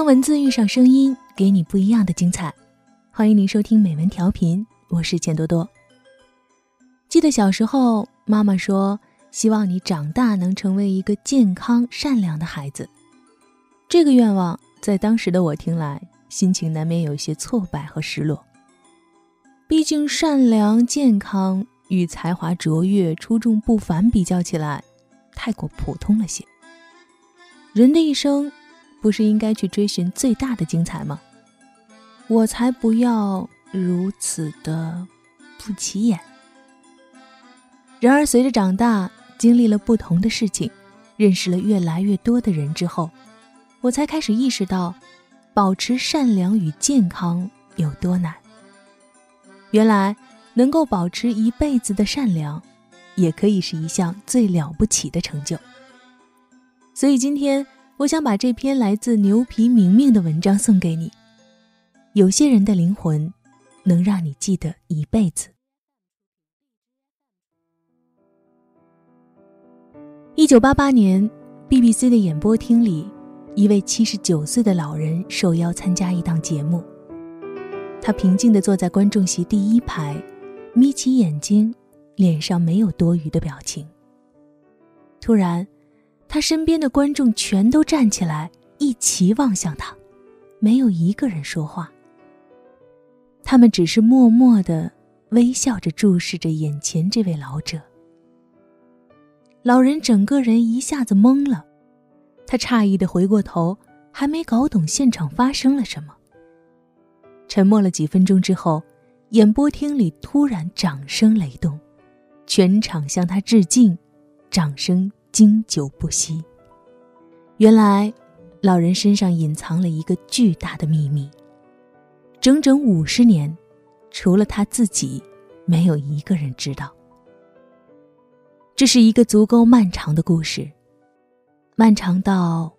当文字遇上声音，给你不一样的精彩。欢迎您收听美文调频，我是钱多多。记得小时候，妈妈说希望你长大能成为一个健康善良的孩子。这个愿望在当时的我听来，心情难免有些挫败和失落。毕竟，善良、健康与才华卓越、出众不凡比较起来，太过普通了些。人的一生，不是应该去追寻最大的精彩吗？我才不要如此的不起眼。然而，随着长大，经历了不同的事情，认识了越来越多的人之后，我才开始意识到，保持善良与健康有多难。原来，能够保持一辈子的善良，也可以是一项最了不起的成就。所以今天，我想把这篇来自牛皮明明的文章送给你。有些人的灵魂，能让你记得一辈子。一九八八年，BBC 的演播厅里，一位七十九岁的老人受邀参加一档节目。他平静地坐在观众席第一排，眯起眼睛，脸上没有多余的表情。突然，他身边的观众全都站起来，一齐望向他，没有一个人说话。他们只是默默的微笑着注视着眼前这位老者。老人整个人一下子懵了，他诧异的回过头，还没搞懂现场发生了什么。沉默了几分钟之后，演播厅里突然掌声雷动，全场向他致敬，掌声经久不息。原来，老人身上隐藏了一个巨大的秘密。整整五十年，除了他自己，没有一个人知道。这是一个足够漫长的故事，漫长到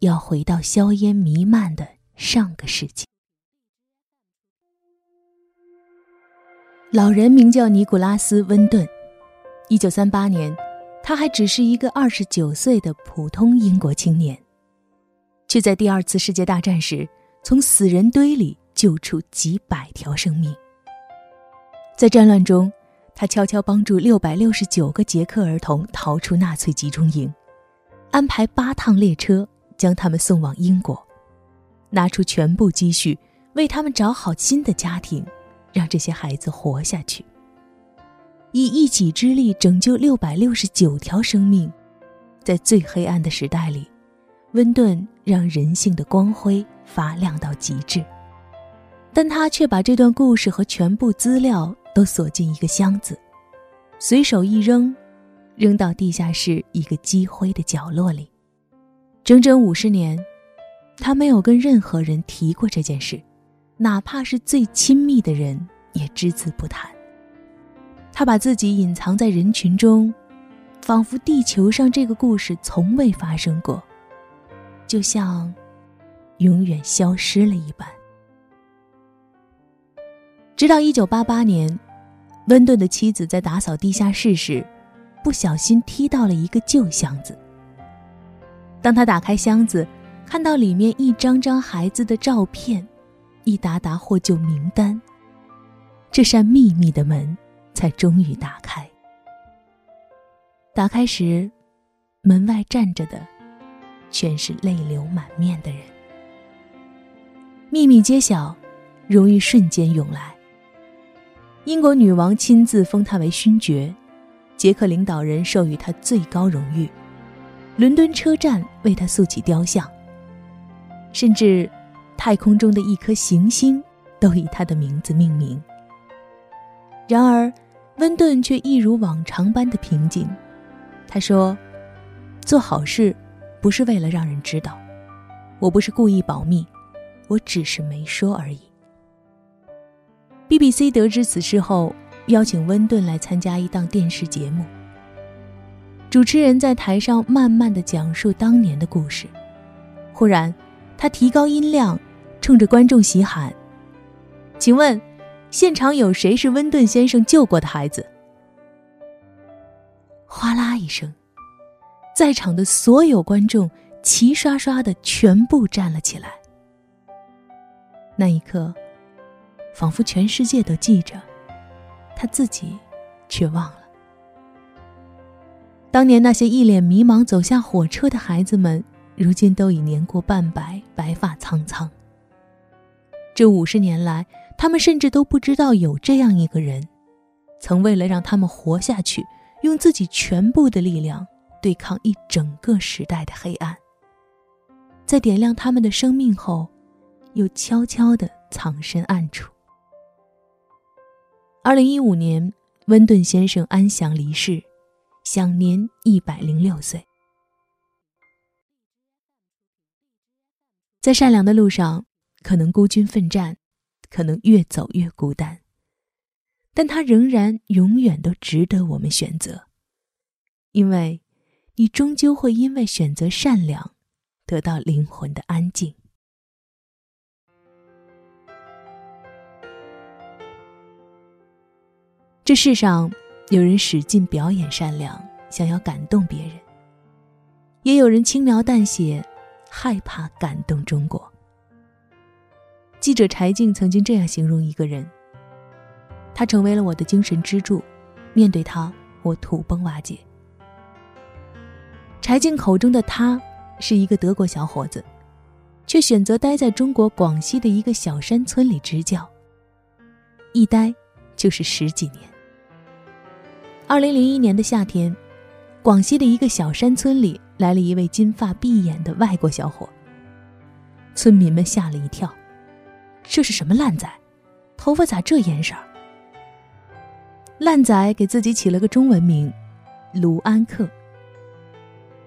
要回到硝烟弥漫的上个世纪。老人名叫尼古拉斯·温顿，一九三八年，他还只是一个二十九岁的普通英国青年，却在第二次世界大战时从死人堆里救出几百条生命。在战乱中，他悄悄帮助六百六十九个捷克儿童逃出纳粹集中营，安排八趟列车将他们送往英国，拿出全部积蓄为他们找好新的家庭。让这些孩子活下去，以一己之力拯救六百六十九条生命，在最黑暗的时代里，温顿让人性的光辉发亮到极致。但他却把这段故事和全部资料都锁进一个箱子，随手一扔，扔到地下室一个积灰的角落里。整整五十年，他没有跟任何人提过这件事。哪怕是最亲密的人，也只字不谈。他把自己隐藏在人群中，仿佛地球上这个故事从未发生过，就像永远消失了一般。直到一九八八年，温顿的妻子在打扫地下室时，不小心踢到了一个旧箱子。当他打开箱子，看到里面一张张孩子的照片。一沓沓获救名单，这扇秘密的门才终于打开。打开时，门外站着的全是泪流满面的人。秘密揭晓，荣誉瞬间涌来。英国女王亲自封他为勋爵，捷克领导人授予他最高荣誉，伦敦车站为他塑起雕像，甚至。太空中的一颗行星都以他的名字命名。然而，温顿却一如往常般的平静。他说：“做好事不是为了让人知道，我不是故意保密，我只是没说而已。”BBC 得知此事后，邀请温顿来参加一档电视节目。主持人在台上慢慢的讲述当年的故事，忽然，他提高音量。冲着观众席喊：“请问，现场有谁是温顿先生救过的孩子？”哗啦一声，在场的所有观众齐刷刷的全部站了起来，那一刻，仿佛全世界都记着，他自己却忘了。当年那些一脸迷茫走下火车的孩子们，如今都已年过半百，白发苍苍。这五十年来，他们甚至都不知道有这样一个人，曾为了让他们活下去，用自己全部的力量对抗一整个时代的黑暗。在点亮他们的生命后，又悄悄地藏身暗处。二零一五年，温顿先生安详离世。享年一百零六岁。在善良的路上，可能孤军奋战，可能越走越孤单，但他仍然永远都值得我们选择，因为，你终究会因为选择善良，得到灵魂的安静。这世上。有人使劲表演善良，想要感动别人；也有人轻描淡写，害怕感动中国。记者柴静曾经这样形容一个人：他成为了我的精神支柱，面对他，我土崩瓦解。柴静口中的他，是一个德国小伙子，却选择待在中国广西的一个小山村里支教，一待就是十几年。二零零一年的夏天，广西的一个小山村里来了一位金发碧眼的外国小伙。村民们吓了一跳，这是什么烂仔？头发咋这颜色？烂仔给自己起了个中文名，卢安克。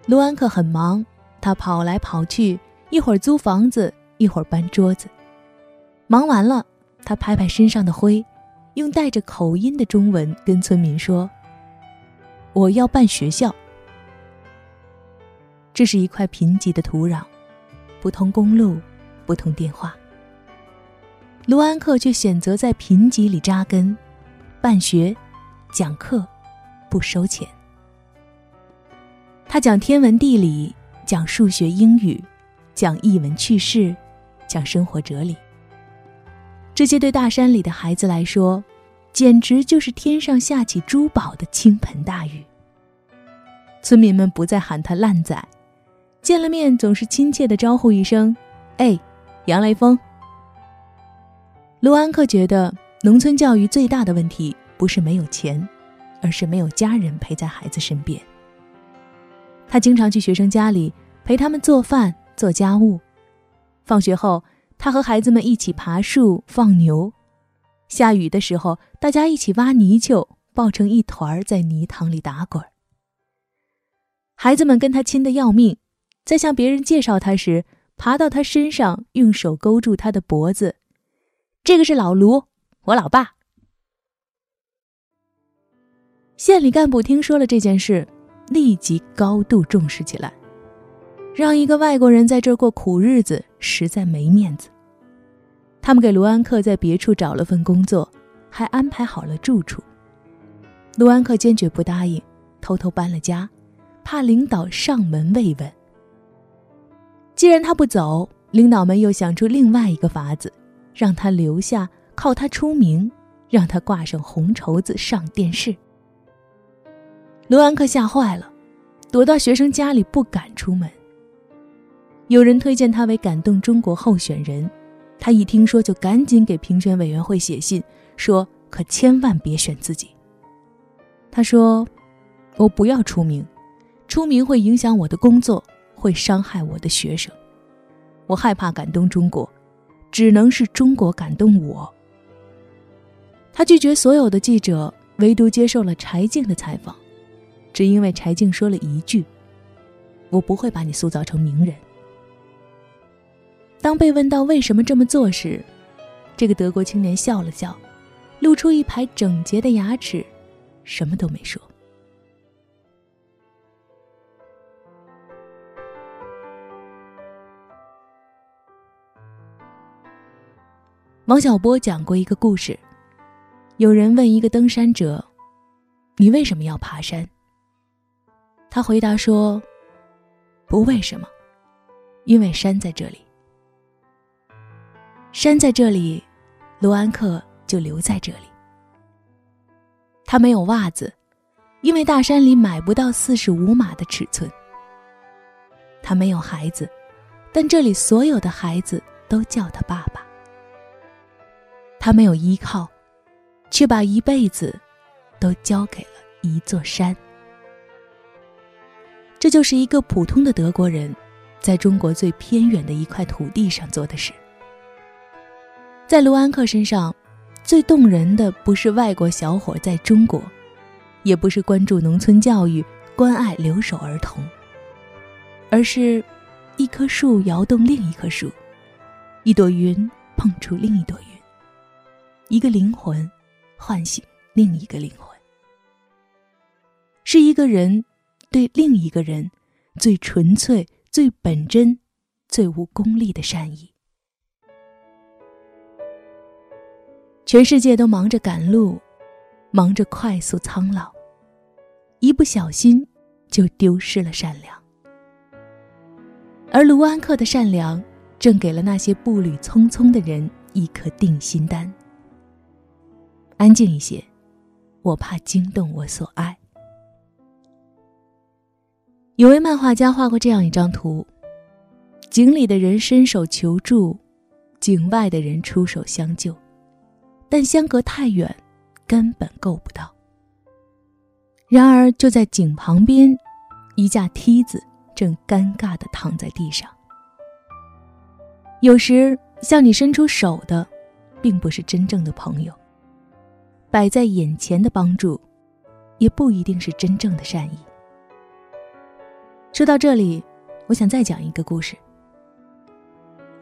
卢安克很忙，他跑来跑去，一会儿租房子，一会儿搬桌子。忙完了，他拍拍身上的灰，用带着口音的中文跟村民说。我要办学校。这是一块贫瘠的土壤，不通公路，不通电话。卢安克却选择在贫瘠里扎根，办学，讲课，不收钱。他讲天文地理，讲数学英语，讲译文趣事，讲生活哲理。这些对大山里的孩子来说。简直就是天上下起珠宝的倾盆大雨。村民们不再喊他烂仔，见了面总是亲切的招呼一声：“哎，杨雷锋。”卢安克觉得，农村教育最大的问题不是没有钱，而是没有家人陪在孩子身边。他经常去学生家里陪他们做饭、做家务，放学后，他和孩子们一起爬树、放牛。下雨的时候，大家一起挖泥鳅，抱成一团在泥塘里打滚。孩子们跟他亲的要命，在向别人介绍他时，爬到他身上，用手勾住他的脖子。这个是老卢，我老爸。县里干部听说了这件事，立即高度重视起来，让一个外国人在这儿过苦日子，实在没面子。他们给卢安克在别处找了份工作，还安排好了住处。卢安克坚决不答应，偷偷搬了家，怕领导上门慰问。既然他不走，领导们又想出另外一个法子，让他留下，靠他出名，让他挂上红绸子上电视。卢安克吓坏了，躲到学生家里不敢出门。有人推荐他为感动中国候选人。他一听说，就赶紧给评选委员会写信，说：“可千万别选自己。”他说：“我不要出名，出名会影响我的工作，会伤害我的学生。我害怕感动中国，只能是中国感动我。”他拒绝所有的记者，唯独接受了柴静的采访，只因为柴静说了一句：“我不会把你塑造成名人。”当被问到为什么这么做时，这个德国青年笑了笑，露出一排整洁的牙齿，什么都没说。王小波讲过一个故事，有人问一个登山者：“你为什么要爬山？”他回答说：“不为什么，因为山在这里。”山在这里，卢安克就留在这里。他没有袜子，因为大山里买不到四十五码的尺寸。他没有孩子，但这里所有的孩子都叫他爸爸。他没有依靠，却把一辈子都交给了一座山。这就是一个普通的德国人，在中国最偏远的一块土地上做的事。在卢安克身上，最动人的不是外国小伙在中国，也不是关注农村教育、关爱留守儿童，而是，一棵树摇动另一棵树，一朵云碰触另一朵云。一个灵魂唤醒另一个灵魂，是一个人对另一个人最纯粹、最本真、最无功利的善意。全世界都忙着赶路，忙着快速苍老，一不小心就丢失了善良。而卢安克的善良，正给了那些步履匆匆的人一颗定心丹。安静一些，我怕惊动我所爱。有位漫画家画过这样一张图：井里的人伸手求助，井外的人出手相救，但相隔太远，根本够不到。然而，就在井旁边，一架梯子正尴尬的躺在地上。有时，向你伸出手的，并不是真正的朋友。摆在眼前的帮助，也不一定是真正的善意。说到这里，我想再讲一个故事。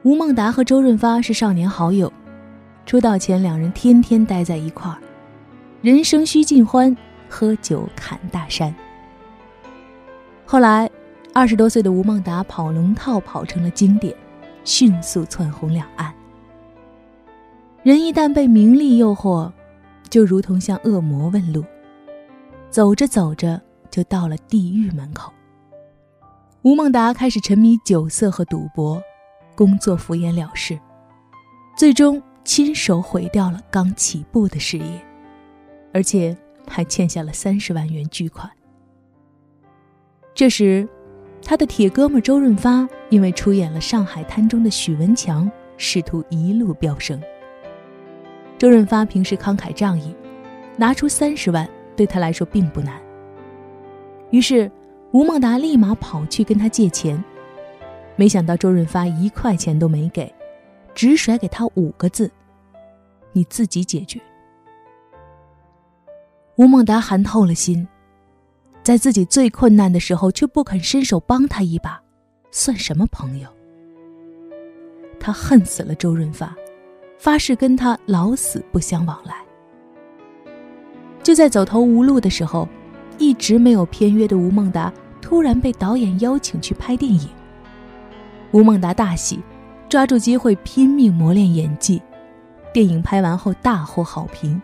吴孟达和周润发是少年好友，出道前两人天天待在一块儿，人生须尽欢，喝酒侃大山。后来，二十多岁的吴孟达跑龙套跑成了经典，迅速窜红两岸。人一旦被名利诱惑，就如同向恶魔问路，走着走着就到了地狱门口。吴孟达开始沉迷酒色和赌博，工作敷衍了事，最终亲手毁掉了刚起步的事业，而且还欠下了三十万元巨款。这时，他的铁哥们周润发因为出演了《上海滩》中的许文强，仕途一路飙升。周润发平时慷慨仗义，拿出三十万对他来说并不难。于是，吴孟达立马跑去跟他借钱，没想到周润发一块钱都没给，只甩给他五个字：“你自己解决。”吴孟达寒透了心，在自己最困难的时候却不肯伸手帮他一把，算什么朋友？他恨死了周润发。发誓跟他老死不相往来。就在走投无路的时候，一直没有片约的吴孟达突然被导演邀请去拍电影。吴孟达大喜，抓住机会拼命磨练演技。电影拍完后大获好评，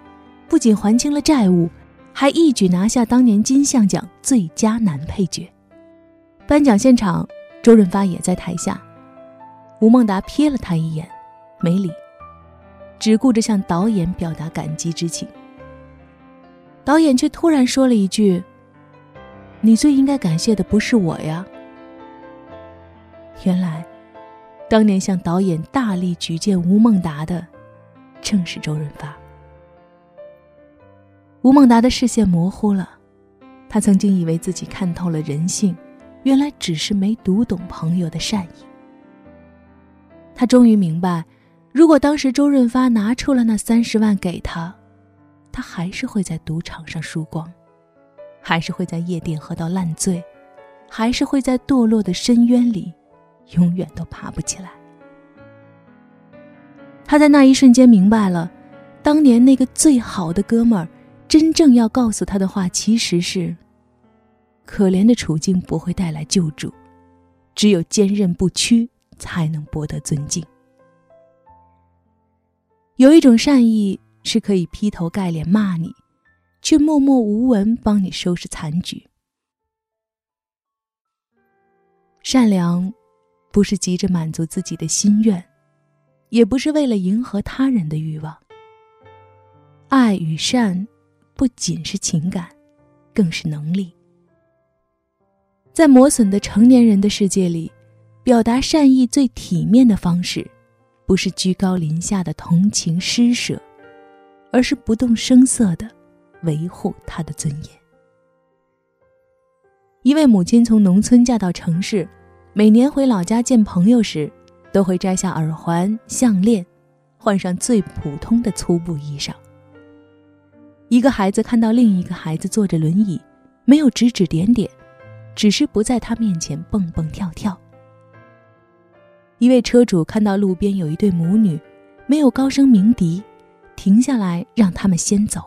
不仅还清了债务，还一举拿下当年金像奖最佳男配角。颁奖现场，周润发也在台下。吴孟达瞥了他一眼，没理。只顾着向导演表达感激之情，导演却突然说了一句：“你最应该感谢的不是我呀。”原来，当年向导演大力举荐吴孟达的，正是周润发。吴孟达的视线模糊了，他曾经以为自己看透了人性，原来只是没读懂朋友的善意。他终于明白。如果当时周润发拿出了那三十万给他，他还是会在赌场上输光，还是会在夜店喝到烂醉，还是会在堕落的深渊里，永远都爬不起来。他在那一瞬间明白了，当年那个最好的哥们儿，真正要告诉他的话，其实是：可怜的处境不会带来救助，只有坚韧不屈才能博得尊敬。有一种善意是可以劈头盖脸骂你，却默默无闻帮你收拾残局。善良，不是急着满足自己的心愿，也不是为了迎合他人的欲望。爱与善，不仅是情感，更是能力。在磨损的成年人的世界里，表达善意最体面的方式，不是居高临下的同情施舍，而是不动声色的维护他的尊严。一位母亲从农村嫁到城市，每年回老家见朋友时，都会摘下耳环、项链，换上最普通的粗布衣裳。一个孩子看到另一个孩子坐着轮椅，没有指指点点，只是不在他面前蹦蹦跳跳。一位车主看到路边有一对母女，没有高声鸣笛，停下来让他们先走。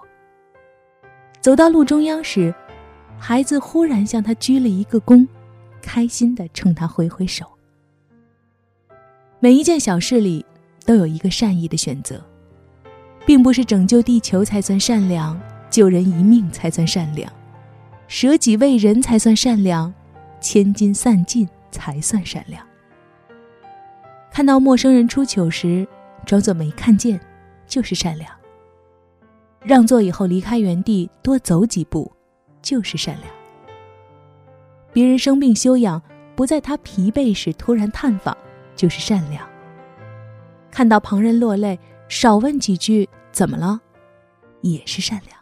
走到路中央时。孩子忽然向他鞠了一个躬，开心的冲他挥挥手。每一件小事里，都有一个善意的选择，并不是拯救地球才算善良，救人一命才算善良，舍己为人才算善良，千金散尽才算善良。看到陌生人出糗时，装作没看见，就是善良。让座以后离开原地，多走几步。就是善良。别人生病休养，不在他疲惫时突然探访，就是善良。看到旁人落泪，少问几句怎么了，也是善良。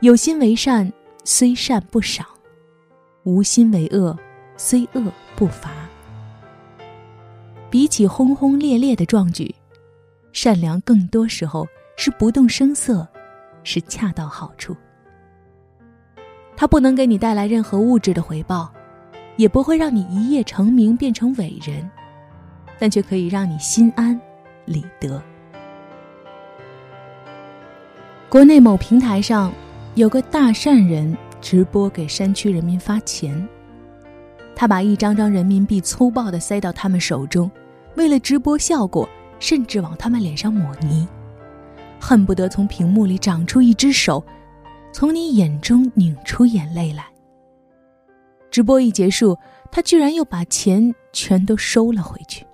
有心为善，虽善不赏；无心为恶，虽恶不罚。比起轰轰烈烈的壮举，善良更多时候是不动声色，是恰到好处。它不能给你带来任何物质的回报，也不会让你一夜成名变成伟人，但却可以让你心安理得。国内某平台上有个大善人直播给山区人民发钱，他把一张张人民币粗暴地塞到他们手中，为了直播效果，甚至往他们脸上抹泥，恨不得从屏幕里长出一只手。从你眼中拧出眼泪来。直播一结束，他居然又把钱全都收了回去。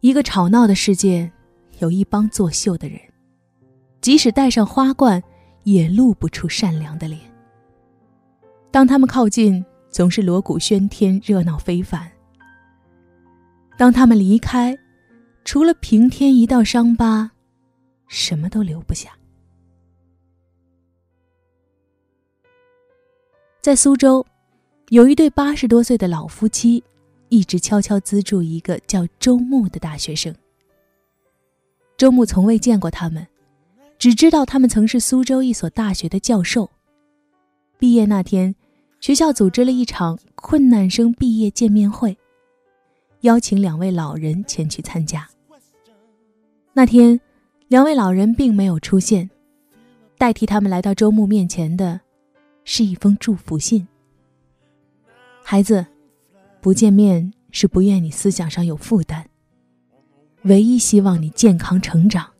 一个吵闹的世界，有一帮作秀的人，即使戴上花冠，也露不出善良的脸。当他们靠近，总是锣鼓喧天，热闹非凡；当他们离开，除了平添一道伤疤，什么都留不下。在苏州，有一对八十多岁的老夫妻，一直悄悄资助一个叫周牧的大学生。周木从未见过他们，只知道他们曾是苏州一所大学的教授。毕业那天，学校组织了一场困难生毕业见面会，邀请两位老人前去参加。那天，两位老人并没有出现，代替他们来到周牧面前的。是一封祝福信。孩子，不见面是不愿你思想上有负担，唯一希望你健康成长，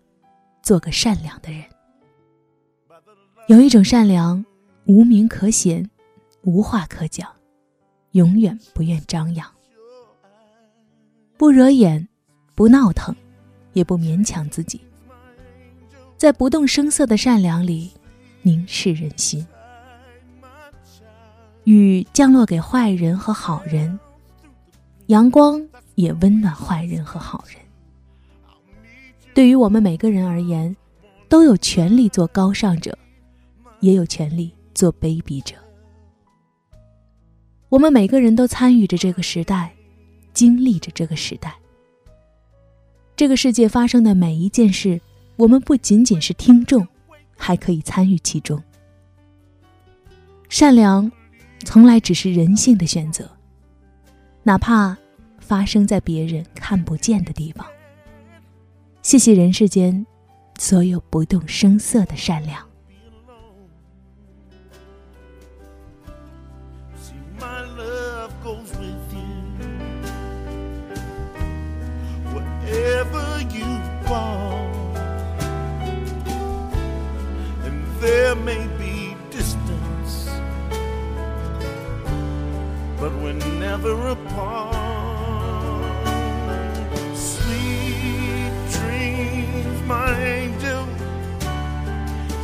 做个善良的人。有一种善良，无名可显，无话可讲，永远不愿张扬，不惹眼，不闹腾，也不勉强自己，在不动声色的善良里凝视人心。雨降落给坏人和好人，阳光也温暖坏人和好人。对于我们每个人而言，都有权利做高尚者，也有权利做卑鄙者。我们每个人都参与着这个时代，经历着这个时代。这个世界发生的每一件事，我们不仅仅是听众，还可以参与其中。善良。从来只是人性的选择，哪怕发生在别人看不见的地方。谢谢人世间所有不动声色的善良。wherever you want. And there may be distance, but we're never apart. Sweet dreams, my angel.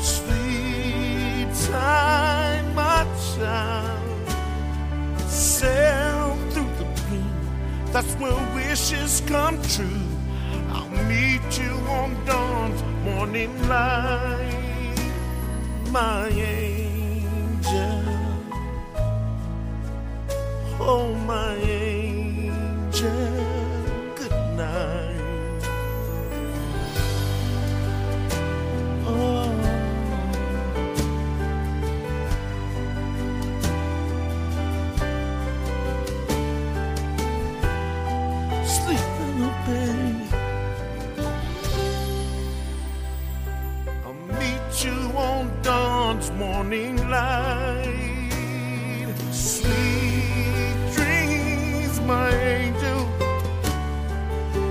Sweet time, my child. Sail through the blue, that's where wishes come true. Meet you on dawn's morning light, my angel. Oh, my angel, morning light. Sweet dreams, my angel.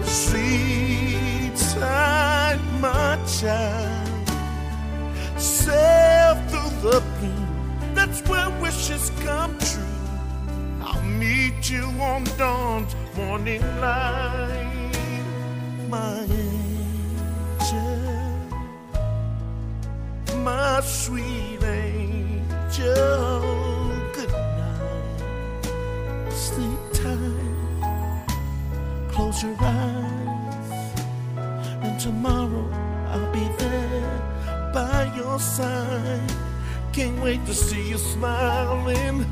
Sleep tight, my child. Sail through the gloom. That's where wishes come true. I'll meet you on dawn's morning light, my angel, my sweet angel. Good night, sleep tight, close your eyes, and tomorrow I'll be there by your side. Can't wait to see you smiling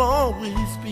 always be.